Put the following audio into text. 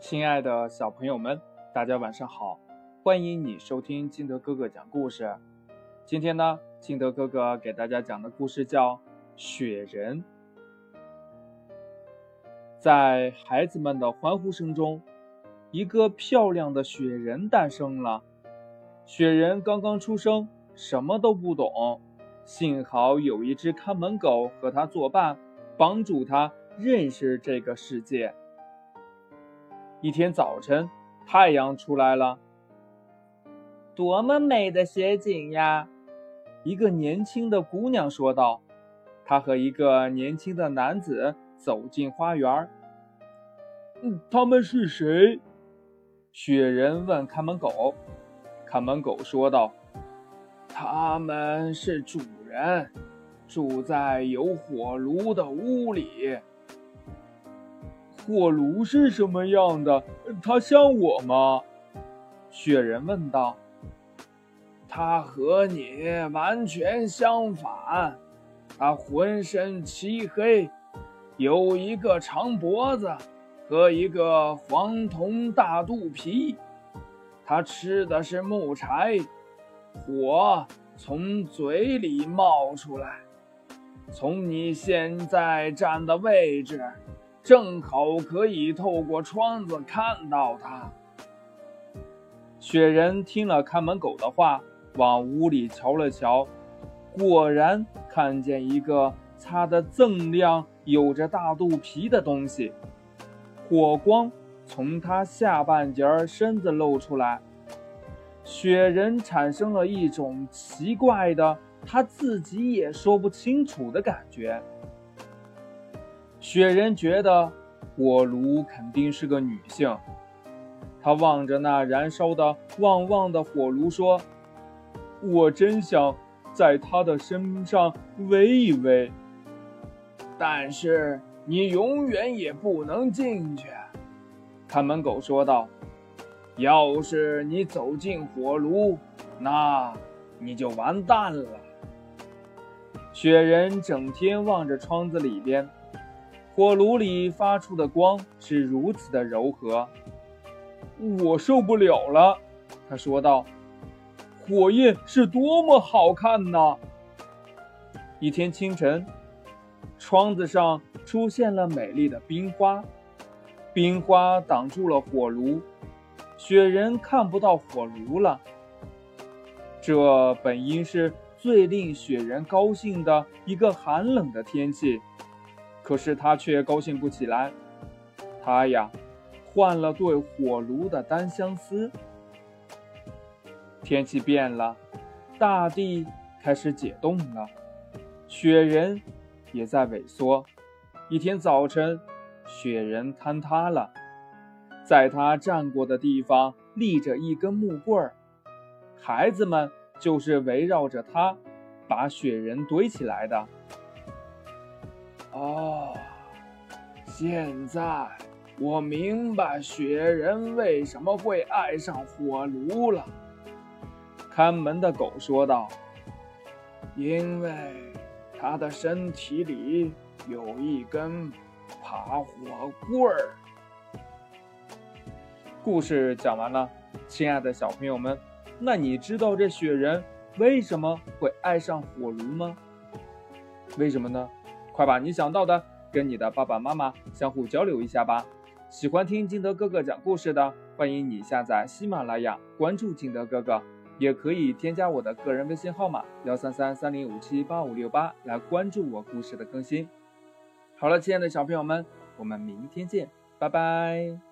亲爱的小朋友们，大家晚上好！欢迎你收听金德哥哥讲故事。今天呢，金德哥哥给大家讲的故事叫《雪人》。在孩子们的欢呼声中，一个漂亮的雪人诞生了。雪人刚刚出生，什么都不懂，幸好有一只看门狗和他作伴，帮助他认识这个世界。一天早晨，太阳出来了，多么美的雪景呀！一个年轻的姑娘说道。她和一个年轻的男子走进花园。嗯，他们是谁？雪人问看门狗。看门狗说道：“他们是主人，住在有火炉的屋里。”火炉是什么样的？它像我吗？雪人问道。它和你完全相反。它浑身漆黑，有一个长脖子和一个黄铜大肚皮。它吃的是木柴，火从嘴里冒出来。从你现在站的位置。正好可以透过窗子看到它。雪人听了看门狗的话，往屋里瞧了瞧，果然看见一个擦得锃亮、有着大肚皮的东西。火光从他下半截身子露出来，雪人产生了一种奇怪的、他自己也说不清楚的感觉。雪人觉得火炉肯定是个女性，他望着那燃烧的旺旺的火炉说：“我真想在她的身上围一围，但是你永远也不能进去。”看门狗说道：“要是你走进火炉，那你就完蛋了。”雪人整天望着窗子里边。火炉里发出的光是如此的柔和，我受不了了。他说道：“火焰是多么好看呐！”一天清晨，窗子上出现了美丽的冰花，冰花挡住了火炉，雪人看不到火炉了。这本应是最令雪人高兴的一个寒冷的天气。可是他却高兴不起来，他呀，换了对火炉的单相思。天气变了，大地开始解冻了，雪人也在萎缩。一天早晨，雪人坍塌了，在他站过的地方立着一根木棍儿，孩子们就是围绕着他，把雪人堆起来的。哦，现在我明白雪人为什么会爱上火炉了。看门的狗说道：“因为他的身体里有一根爬火棍儿。”故事讲完了，亲爱的小朋友们，那你知道这雪人为什么会爱上火炉吗？为什么呢？快把你想到的跟你的爸爸妈妈相互交流一下吧。喜欢听金德哥哥讲故事的，欢迎你下载喜马拉雅，关注金德哥哥，也可以添加我的个人微信号码幺三三三零五七八五六八来关注我故事的更新。好了，亲爱的小朋友们，我们明天见，拜拜。